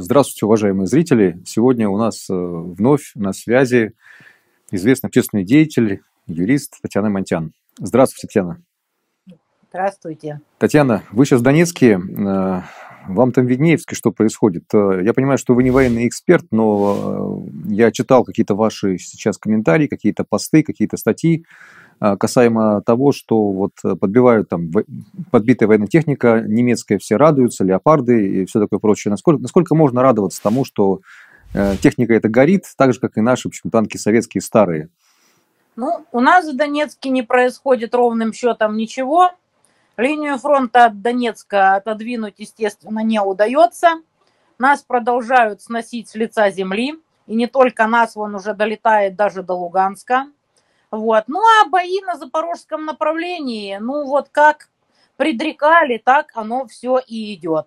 Здравствуйте, уважаемые зрители. Сегодня у нас э, вновь на связи известный общественный деятель, юрист Татьяна Монтян. Здравствуйте, Татьяна. Здравствуйте. Татьяна, вы сейчас в Донецке, э, вам там виднее, что происходит. Э, я понимаю, что вы не военный эксперт, но я читал какие-то ваши сейчас комментарии, какие-то посты, какие-то статьи касаемо того, что вот э, подбивают там подбитая военная техника, немецкая все радуются, леопарды и все такое прочее. Насколько, насколько можно радоваться тому, что э, техника эта горит, так же, как и наши, в общем, танки советские старые? Ну, у нас в Донецке не происходит ровным счетом ничего. Линию фронта от Донецка отодвинуть, естественно, не удается. Нас продолжают сносить с лица земли. И не только нас, он уже долетает даже до Луганска. Вот. Ну а бои на запорожском направлении, ну вот как предрекали, так оно все и идет.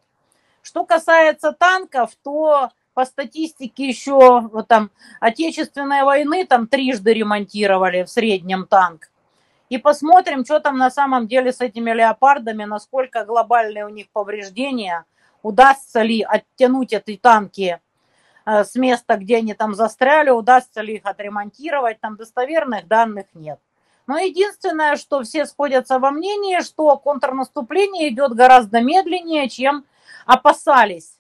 Что касается танков, то по статистике еще вот там Отечественной войны там трижды ремонтировали в среднем танк. И посмотрим, что там на самом деле с этими леопардами, насколько глобальные у них повреждения, удастся ли оттянуть эти танки с места, где они там застряли, удастся ли их отремонтировать, там достоверных данных нет. Но единственное, что все сходятся во мнении, что контрнаступление идет гораздо медленнее, чем опасались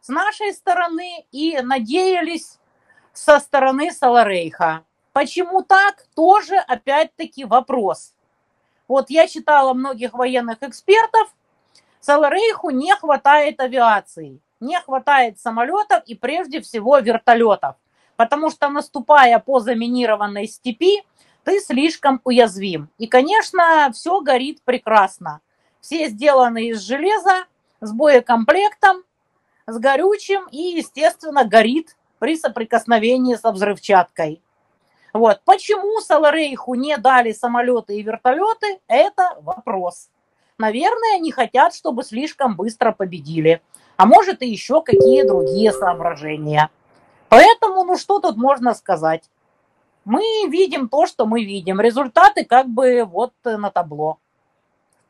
с нашей стороны и надеялись со стороны Саларейха. Почему так? Тоже опять-таки вопрос. Вот я читала многих военных экспертов, Саларейху не хватает авиации не хватает самолетов и прежде всего вертолетов. Потому что наступая по заминированной степи, ты слишком уязвим. И, конечно, все горит прекрасно. Все сделаны из железа, с боекомплектом, с горючим и, естественно, горит при соприкосновении со взрывчаткой. Вот. Почему Саларейху не дали самолеты и вертолеты, это вопрос. Наверное, не хотят, чтобы слишком быстро победили а может и еще какие другие соображения. Поэтому, ну что тут можно сказать? Мы видим то, что мы видим. Результаты как бы вот на табло.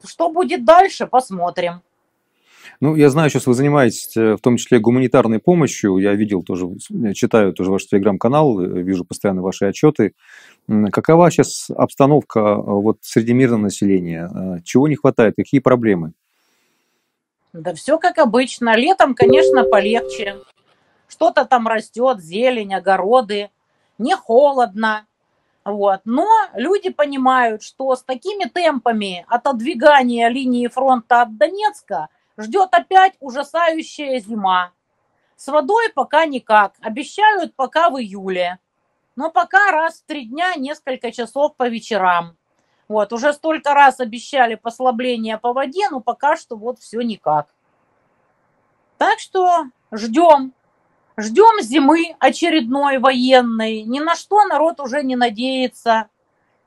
Что будет дальше, посмотрим. Ну, я знаю, сейчас вы занимаетесь э, в том числе гуманитарной помощью. Я видел тоже, читаю тоже ваш телеграм-канал, э, вижу постоянно ваши отчеты. Какова сейчас обстановка э, вот среди мирного населения? Чего не хватает? Какие проблемы? Да все как обычно. Летом, конечно, полегче. Что-то там растет, зелень, огороды. Не холодно. Вот. Но люди понимают, что с такими темпами отодвигания линии фронта от Донецка ждет опять ужасающая зима. С водой пока никак. Обещают пока в июле. Но пока раз в три дня несколько часов по вечерам. Вот, уже столько раз обещали послабление по воде, но пока что вот все никак. Так что ждем. Ждем зимы очередной военной. Ни на что народ уже не надеется.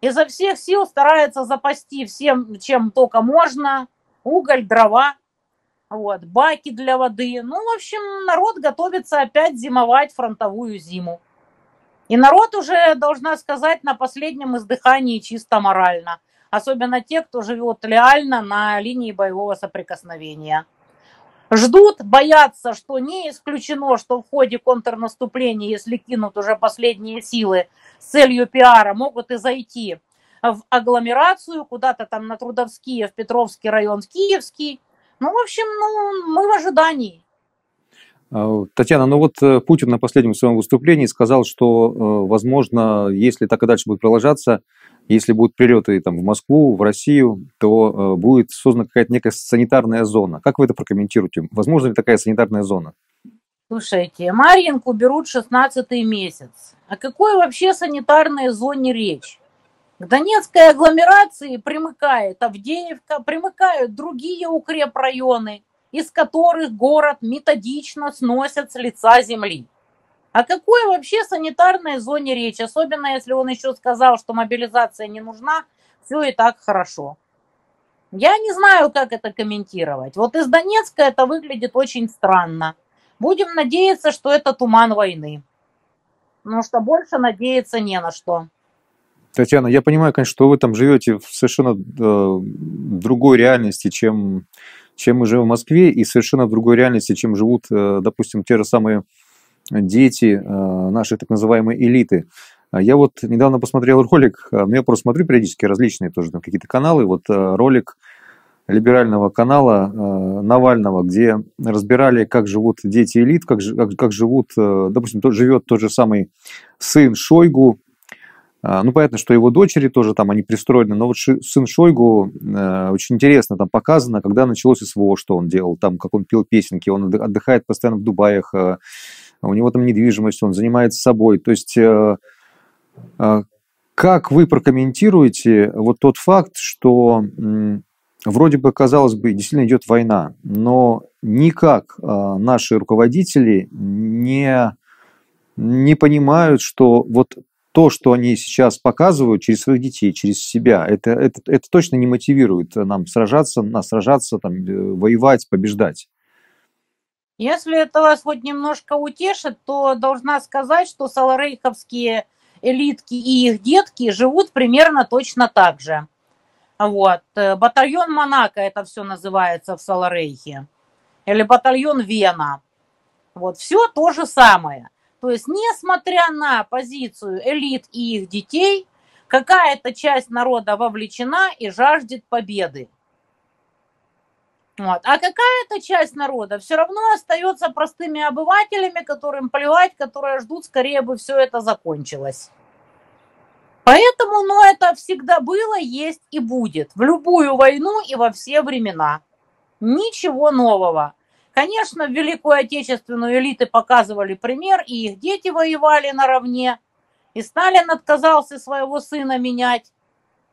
Изо всех сил старается запасти всем, чем только можно. Уголь, дрова, вот, баки для воды. Ну, в общем, народ готовится опять зимовать фронтовую зиму. И народ уже, должна сказать, на последнем издыхании чисто морально. Особенно те, кто живет реально на линии боевого соприкосновения. Ждут, боятся, что не исключено, что в ходе контрнаступления, если кинут уже последние силы с целью пиара, могут и зайти в агломерацию, куда-то там на Трудовские, в Петровский район, в Киевский. Ну, в общем, ну, мы в ожидании. А, Татьяна, ну вот э, Путин на последнем своем выступлении сказал, что, э, возможно, если так и дальше будет продолжаться, если будут прилеты там, в Москву, в Россию, то э, будет создана какая-то некая санитарная зона. Как вы это прокомментируете? Возможно ли такая санитарная зона? Слушайте, Марьинку берут 16 месяц. О какой вообще санитарной зоне речь? К Донецкой агломерации примыкает Авдеевка, примыкают другие укрепрайоны – из которых город методично сносят с лица земли. О какой вообще санитарной зоне речь? Особенно, если он еще сказал, что мобилизация не нужна, все и так хорошо. Я не знаю, как это комментировать. Вот из Донецка это выглядит очень странно. Будем надеяться, что это туман войны. Потому что больше надеяться не на что. Татьяна, я понимаю, конечно, что вы там живете в совершенно э, другой реальности, чем чем мы живем в Москве, и совершенно в другой реальности, чем живут, э, допустим, те же самые дети э, нашей так называемой элиты. Я вот недавно посмотрел ролик, ну я просто смотрю периодически различные тоже там какие-то каналы, вот ролик либерального канала Навального, где разбирали, как живут дети элит, как, как, как живут, допустим, тот, живет тот же самый сын Шойгу, а, ну, понятно, что его дочери тоже там, они пристроены, но вот сын Шойгу, э, очень интересно там показано, когда началось СВО, что он делал, там, как он пел песенки, он отдыхает постоянно в Дубаях, э, у него там недвижимость, он занимается собой. То есть, э, как вы прокомментируете вот тот факт, что вроде бы, казалось бы, действительно идет война, но никак наши руководители не, не понимают, что вот то, что они сейчас показывают через своих детей, через себя, это, это, это точно не мотивирует нам сражаться, нас сражаться, там, э, воевать, побеждать. Если это вас хоть немножко утешит, то должна сказать, что саларейховские элитки и их детки живут примерно точно так же. Вот. Э, батальон Монако это все называется в Саларейхе. Или батальон Вена. Вот. Все то же самое. То есть, несмотря на позицию элит и их детей, какая-то часть народа вовлечена и жаждет победы. Вот. А какая-то часть народа все равно остается простыми обывателями, которым плевать, которые ждут, скорее бы все это закончилось. Поэтому, ну, это всегда было, есть и будет. В любую войну и во все времена. Ничего нового. Конечно, в Великую Отечественную элиты показывали пример, и их дети воевали наравне. И Сталин отказался своего сына менять,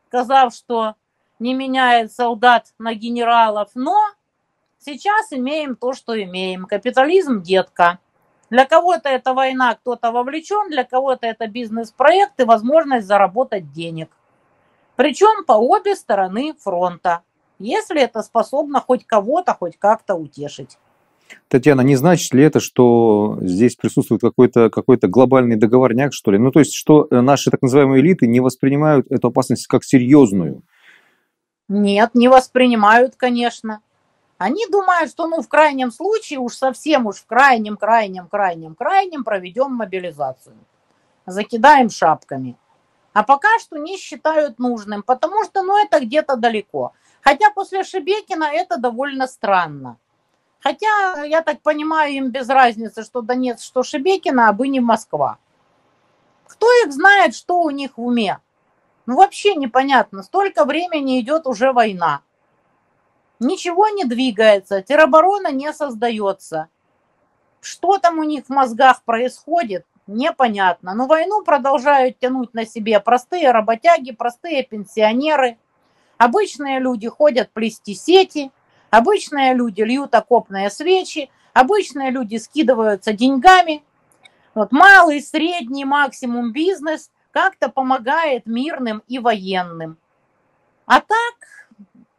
сказав, что не меняет солдат на генералов. Но сейчас имеем то, что имеем. Капитализм, детка. Для кого-то это война, кто-то вовлечен, для кого-то это бизнес-проект и возможность заработать денег. Причем по обе стороны фронта, если это способно хоть кого-то хоть как-то утешить. Татьяна, не значит ли это, что здесь присутствует какой-то какой глобальный договорняк, что ли? Ну, то есть, что э, наши так называемые элиты не воспринимают эту опасность как серьезную? Нет, не воспринимают, конечно. Они думают, что, ну, в крайнем случае, уж совсем уж в крайнем, крайнем, крайнем, крайнем проведем мобилизацию. Закидаем шапками. А пока что не считают нужным, потому что, ну, это где-то далеко. Хотя после Шебекина это довольно странно. Хотя, я так понимаю, им без разницы, что Донец, что Шебекина, а бы не Москва. Кто их знает, что у них в уме? Ну, вообще непонятно. Столько времени идет уже война. Ничего не двигается, тероборона не создается. Что там у них в мозгах происходит, непонятно. Но войну продолжают тянуть на себе простые работяги, простые пенсионеры. Обычные люди ходят плести сети – Обычные люди льют окопные свечи, обычные люди скидываются деньгами. Вот малый, средний, максимум бизнес как-то помогает мирным и военным. А так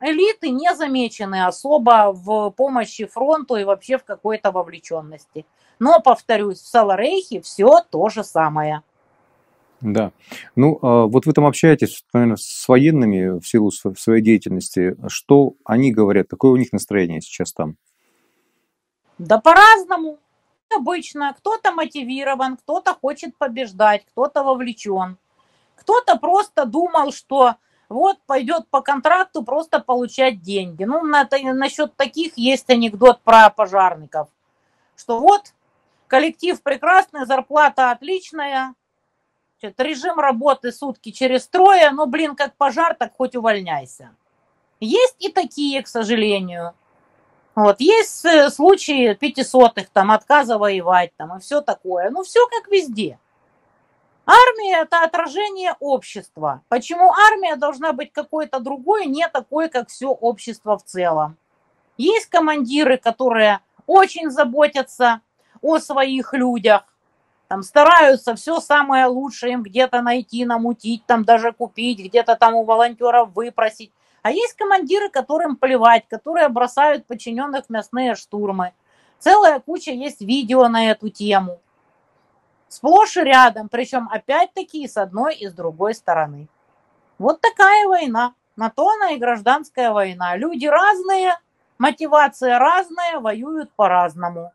элиты не замечены особо в помощи фронту и вообще в какой-то вовлеченности. Но, повторюсь, в Саларейхе все то же самое. Да. Ну, а, вот вы там общаетесь, наверное, с военными в силу своей деятельности. Что они говорят? Какое у них настроение сейчас там? Да по-разному. Обычно кто-то мотивирован, кто-то хочет побеждать, кто-то вовлечен. Кто-то просто думал, что вот пойдет по контракту просто получать деньги. Ну, на, насчет таких есть анекдот про пожарников, что вот коллектив прекрасный, зарплата отличная, Значит, режим работы сутки через трое, ну, блин, как пожар, так хоть увольняйся. Есть и такие, к сожалению. Вот, есть э, случаи пятисотых, там, отказа воевать, там, и все такое. Ну, все как везде. Армия – это отражение общества. Почему армия должна быть какой-то другой, не такой, как все общество в целом? Есть командиры, которые очень заботятся о своих людях, там стараются все самое лучшее им где-то найти, намутить, там даже купить, где-то там у волонтеров выпросить. А есть командиры, которым плевать, которые бросают подчиненных в мясные штурмы. Целая куча есть видео на эту тему. Сплошь и рядом, причем опять-таки с одной и с другой стороны. Вот такая война. На то она и гражданская война. Люди разные, мотивация разная, воюют по-разному.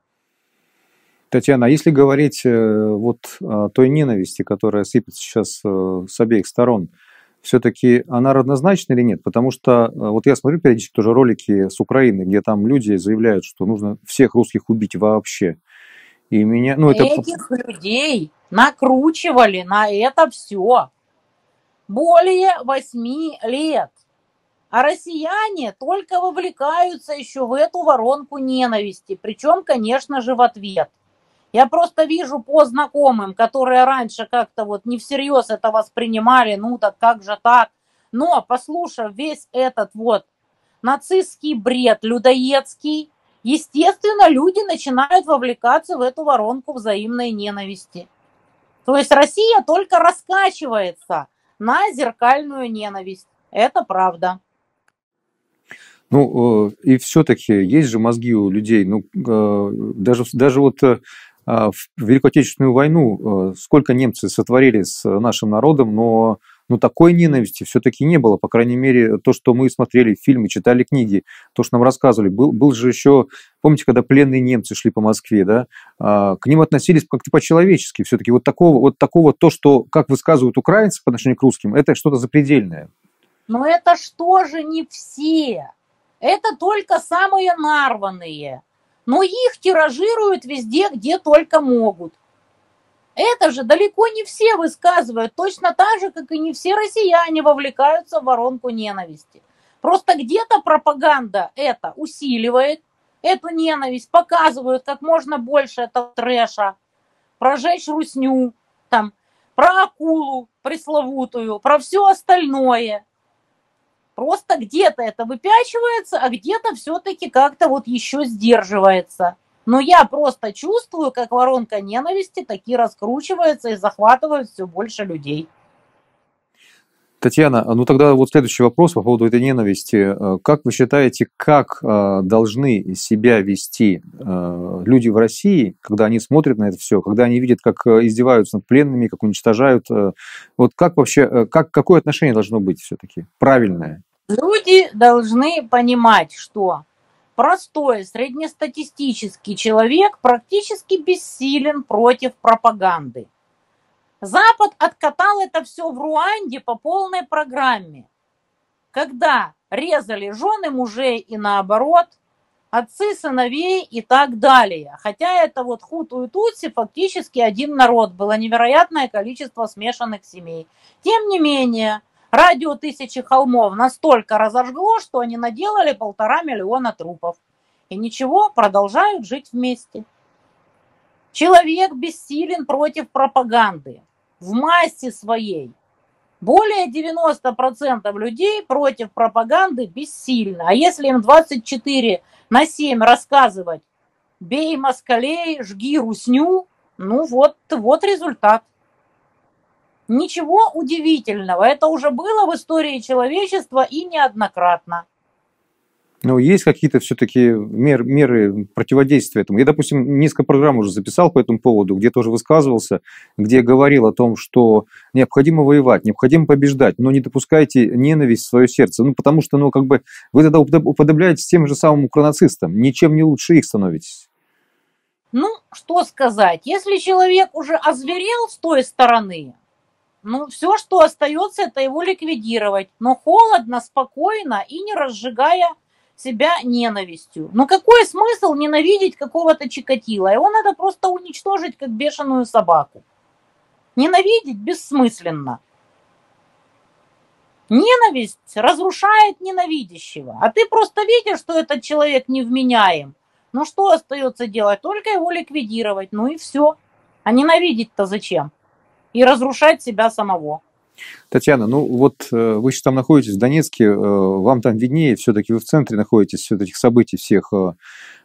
Татьяна, а если говорить э, вот о той ненависти, которая сыпется сейчас э, с обеих сторон, все-таки она равнозначна или нет? Потому что э, вот я смотрю периодически тоже ролики с Украины, где там люди заявляют, что нужно всех русских убить вообще. И меня, ну, это... Этих людей накручивали на это все более восьми лет. А россияне только вовлекаются еще в эту воронку ненависти, причем, конечно же, в ответ. Я просто вижу по знакомым, которые раньше как-то вот не всерьез это воспринимали, ну так как же так. Но, послушав весь этот вот нацистский бред, людоедский, естественно, люди начинают вовлекаться в эту воронку взаимной ненависти. То есть Россия только раскачивается на зеркальную ненависть. Это правда. Ну, э, и все-таки есть же мозги у людей. Ну, э, даже, даже вот э, в Великую Отечественную войну сколько немцы сотворили с нашим народом, но ну, такой ненависти все-таки не было. По крайней мере, то, что мы смотрели фильмы, читали книги, то, что нам рассказывали. Был, был же еще, помните, когда пленные немцы шли по Москве, да, а, к ним относились как-то по-человечески. Все-таки вот такого, вот такого, то, что, как высказывают украинцы по отношению к русским, это что-то запредельное. Но это что же не все? Это только самые нарванные. Но их тиражируют везде, где только могут. Это же далеко не все высказывают, точно так же, как и не все россияне вовлекаются в воронку ненависти. Просто где-то пропаганда это усиливает, эту ненависть, показывают как можно больше этого трэша, прожечь русню, там, про акулу пресловутую, про все остальное. Просто где-то это выпячивается, а где-то все-таки как-то вот еще сдерживается. Но я просто чувствую, как воронка ненависти таки раскручивается и захватывает все больше людей. Татьяна, ну тогда вот следующий вопрос по поводу этой ненависти. Э, как вы считаете, как э, должны себя вести э, люди в России, когда они смотрят на это все, когда они видят, как издеваются над пленными, как уничтожают? Вот как вообще, как, какое отношение должно быть все-таки правильное? Люди должны понимать, что простой среднестатистический человек практически бессилен против пропаганды. Запад откатал это все в Руанде по полной программе, когда резали жены мужей и наоборот, отцы сыновей и так далее. Хотя это вот хуту и тутси фактически один народ, было невероятное количество смешанных семей. Тем не менее, радио «Тысячи холмов» настолько разожгло, что они наделали полтора миллиона трупов. И ничего, продолжают жить вместе. Человек бессилен против пропаганды в массе своей. Более 90% людей против пропаганды бессильно. А если им 24 на 7 рассказывать «бей москалей, жги русню», ну вот, вот результат. Ничего удивительного, это уже было в истории человечества и неоднократно. Ну, есть какие-то все-таки мер, меры противодействия этому. Я, допустим, несколько программ уже записал по этому поводу, где тоже высказывался, где говорил о том, что необходимо воевать, необходимо побеждать, но не допускайте ненависть в свое сердце. Ну, потому что, ну, как бы, вы тогда уподобляетесь тем же самым укранацистам, ничем не лучше их становитесь. Ну, что сказать, если человек уже озверел с той стороны, ну, все, что остается, это его ликвидировать, но холодно, спокойно и не разжигая себя ненавистью. Но какой смысл ненавидеть какого-то Чикатила? Его надо просто уничтожить, как бешеную собаку. Ненавидеть бессмысленно. Ненависть разрушает ненавидящего. А ты просто видишь, что этот человек невменяем. Ну что остается делать? Только его ликвидировать. Ну и все. А ненавидеть-то зачем? И разрушать себя самого. Татьяна, ну вот э, вы сейчас там находитесь в Донецке, э, вам там виднее, все-таки вы в центре находитесь все этих событий всех. Э.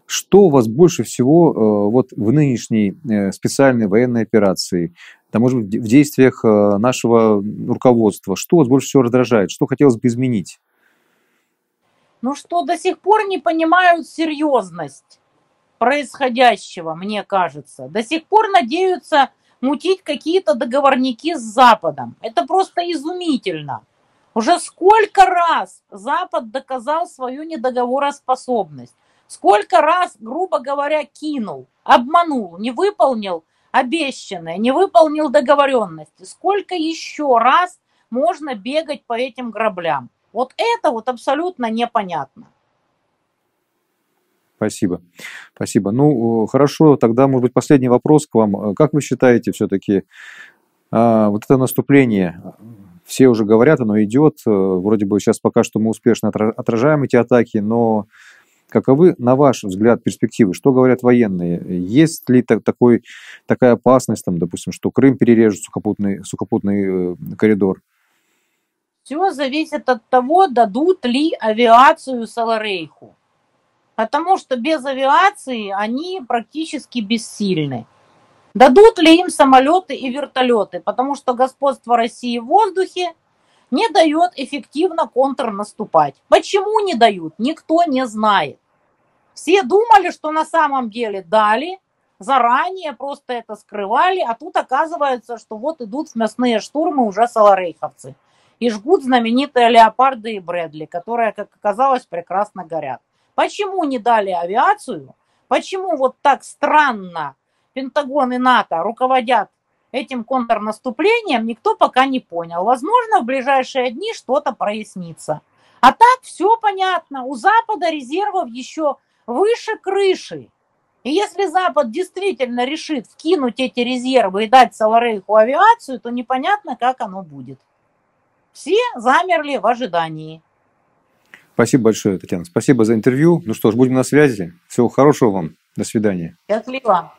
Что у вас больше всего вот в нынешней специальной военной операции, да, может быть, в действиях нашего руководства, что вас больше всего раздражает, что хотелось бы изменить? Ну, что до сих пор не понимают серьезность происходящего, мне кажется. До сих пор надеются мутить какие-то договорники с Западом. Это просто изумительно. Уже сколько раз Запад доказал свою недоговороспособность? Сколько раз, грубо говоря, кинул, обманул, не выполнил обещанное, не выполнил договоренности? Сколько еще раз можно бегать по этим граблям? Вот это вот абсолютно непонятно. Спасибо. Спасибо. Ну, хорошо, тогда, может быть, последний вопрос к вам. Как вы считаете, все-таки а, вот это наступление, все уже говорят, оно идет, вроде бы сейчас пока что мы успешно отражаем эти атаки, но каковы, на ваш взгляд, перспективы? Что говорят военные? Есть ли так, такой, такая опасность, там, допустим, что Крым перережет сухопутный, сухопутный э, коридор? Все зависит от того, дадут ли авиацию Саларейху потому что без авиации они практически бессильны. Дадут ли им самолеты и вертолеты, потому что господство России в воздухе не дает эффективно контрнаступать. Почему не дают, никто не знает. Все думали, что на самом деле дали, заранее просто это скрывали, а тут оказывается, что вот идут мясные штурмы уже саларейховцы и жгут знаменитые леопарды и Брэдли, которые, как оказалось, прекрасно горят. Почему не дали авиацию? Почему вот так странно Пентагон и НАТО руководят этим контрнаступлением, никто пока не понял. Возможно, в ближайшие дни что-то прояснится. А так все понятно. У Запада резервов еще выше крыши. И если Запад действительно решит вкинуть эти резервы и дать Саларейху авиацию, то непонятно, как оно будет. Все замерли в ожидании. Спасибо большое, Татьяна. Спасибо за интервью. Ну что ж, будем на связи. Всего хорошего вам. До свидания. Счастливо.